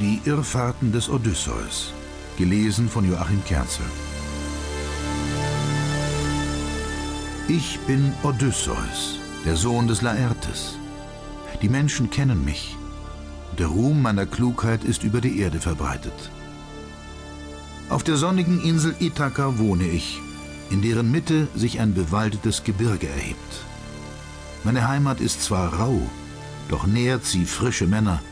Die Irrfahrten des Odysseus. Gelesen von Joachim Kerzel. Ich bin Odysseus, der Sohn des Laertes. Die Menschen kennen mich. Der Ruhm meiner Klugheit ist über die Erde verbreitet. Auf der sonnigen Insel Ithaka wohne ich, in deren Mitte sich ein bewaldetes Gebirge erhebt. Meine Heimat ist zwar rau, doch nährt sie frische Männer,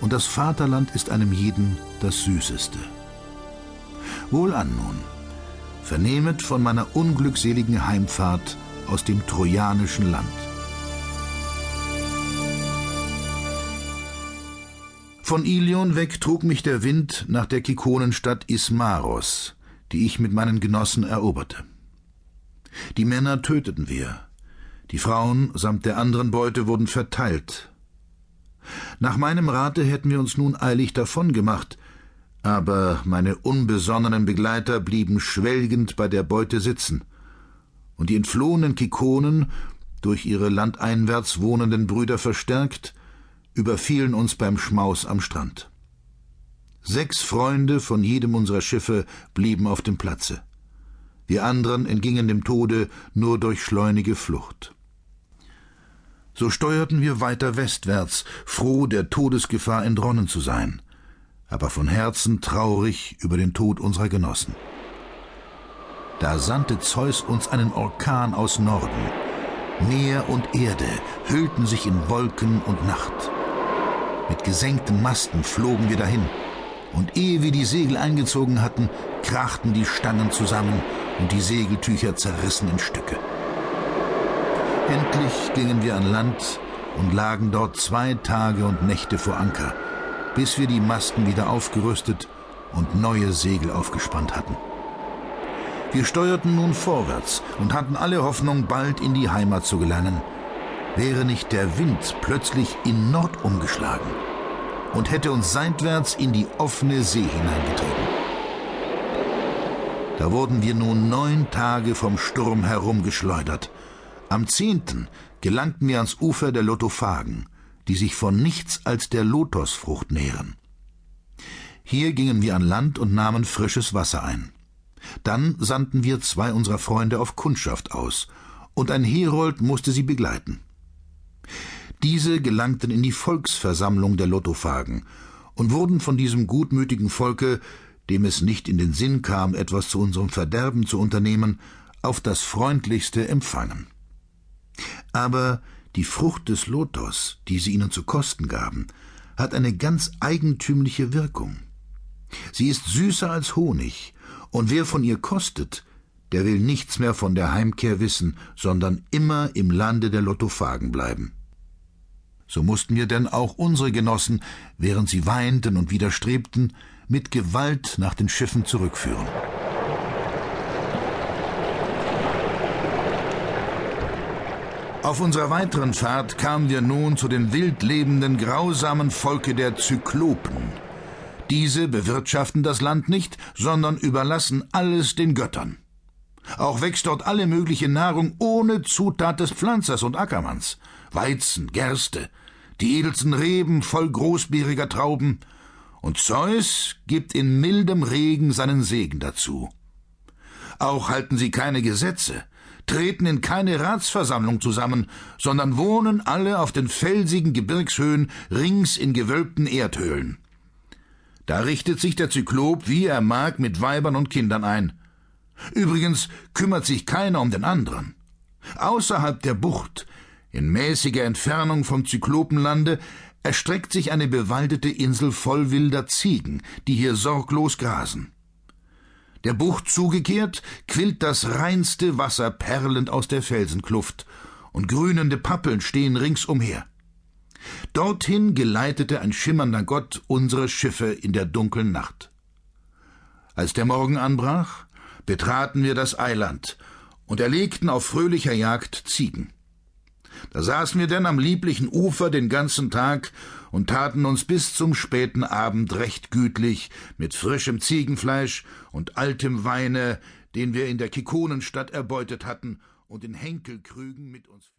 und das Vaterland ist einem jeden das Süßeste. Wohlan nun, vernehmet von meiner unglückseligen Heimfahrt aus dem trojanischen Land. Von Ilion weg trug mich der Wind nach der Kikonenstadt Ismaros, die ich mit meinen Genossen eroberte. Die Männer töteten wir, die Frauen samt der anderen Beute wurden verteilt. Nach meinem Rate hätten wir uns nun eilig davongemacht, aber meine unbesonnenen Begleiter blieben schwelgend bei der Beute sitzen, und die entflohenen Kikonen, durch ihre landeinwärts wohnenden Brüder verstärkt, überfielen uns beim Schmaus am Strand. Sechs Freunde von jedem unserer Schiffe blieben auf dem Platze. Wir anderen entgingen dem Tode nur durch schleunige Flucht. So steuerten wir weiter westwärts, froh, der Todesgefahr entronnen zu sein, aber von Herzen traurig über den Tod unserer Genossen. Da sandte Zeus uns einen Orkan aus Norden. Meer und Erde hüllten sich in Wolken und Nacht. Mit gesenkten Masten flogen wir dahin, und ehe wir die Segel eingezogen hatten, krachten die Stangen zusammen und die Segeltücher zerrissen in Stücke. Endlich gingen wir an Land und lagen dort zwei Tage und Nächte vor Anker, bis wir die Masten wieder aufgerüstet und neue Segel aufgespannt hatten. Wir steuerten nun vorwärts und hatten alle Hoffnung, bald in die Heimat zu gelangen, wäre nicht der Wind plötzlich in Nord umgeschlagen und hätte uns seitwärts in die offene See hineingetrieben. Da wurden wir nun neun Tage vom Sturm herumgeschleudert am zehnten gelangten wir ans Ufer der Lotophagen, die sich von nichts als der Lotosfrucht nähren. Hier gingen wir an Land und nahmen frisches Wasser ein. Dann sandten wir zwei unserer Freunde auf Kundschaft aus, und ein Herold musste sie begleiten. Diese gelangten in die Volksversammlung der Lotophagen und wurden von diesem gutmütigen Volke, dem es nicht in den Sinn kam, etwas zu unserem Verderben zu unternehmen, auf das freundlichste empfangen. Aber die Frucht des Lotos, die sie ihnen zu kosten gaben, hat eine ganz eigentümliche Wirkung. Sie ist süßer als Honig, und wer von ihr kostet, der will nichts mehr von der Heimkehr wissen, sondern immer im Lande der Lotophagen bleiben. So mussten wir denn auch unsere Genossen, während sie weinten und widerstrebten, mit Gewalt nach den Schiffen zurückführen. Auf unserer weiteren Fahrt kamen wir nun zu den wild lebenden, grausamen Volke der Zyklopen. Diese bewirtschaften das Land nicht, sondern überlassen alles den Göttern. Auch wächst dort alle mögliche Nahrung ohne Zutat des Pflanzers und Ackermanns. Weizen, Gerste, die edelsten Reben voll großbeeriger Trauben, und Zeus gibt in mildem Regen seinen Segen dazu. Auch halten sie keine Gesetze, treten in keine Ratsversammlung zusammen, sondern wohnen alle auf den felsigen Gebirgshöhen rings in gewölbten Erdhöhlen. Da richtet sich der Zyklop, wie er mag, mit Weibern und Kindern ein. Übrigens kümmert sich keiner um den anderen. Außerhalb der Bucht, in mäßiger Entfernung vom Zyklopenlande, erstreckt sich eine bewaldete Insel voll wilder Ziegen, die hier sorglos grasen. Der Bucht zugekehrt, quillt das reinste Wasser perlend aus der Felsenkluft, und grünende Pappeln stehen ringsumher. Dorthin geleitete ein schimmernder Gott unsere Schiffe in der dunklen Nacht. Als der Morgen anbrach, betraten wir das Eiland und erlegten auf fröhlicher Jagd Ziegen. Da saßen wir denn am lieblichen Ufer den ganzen Tag und taten uns bis zum späten Abend recht gütlich mit frischem Ziegenfleisch und altem Weine, den wir in der Kikonenstadt erbeutet hatten und in Henkelkrügen mit uns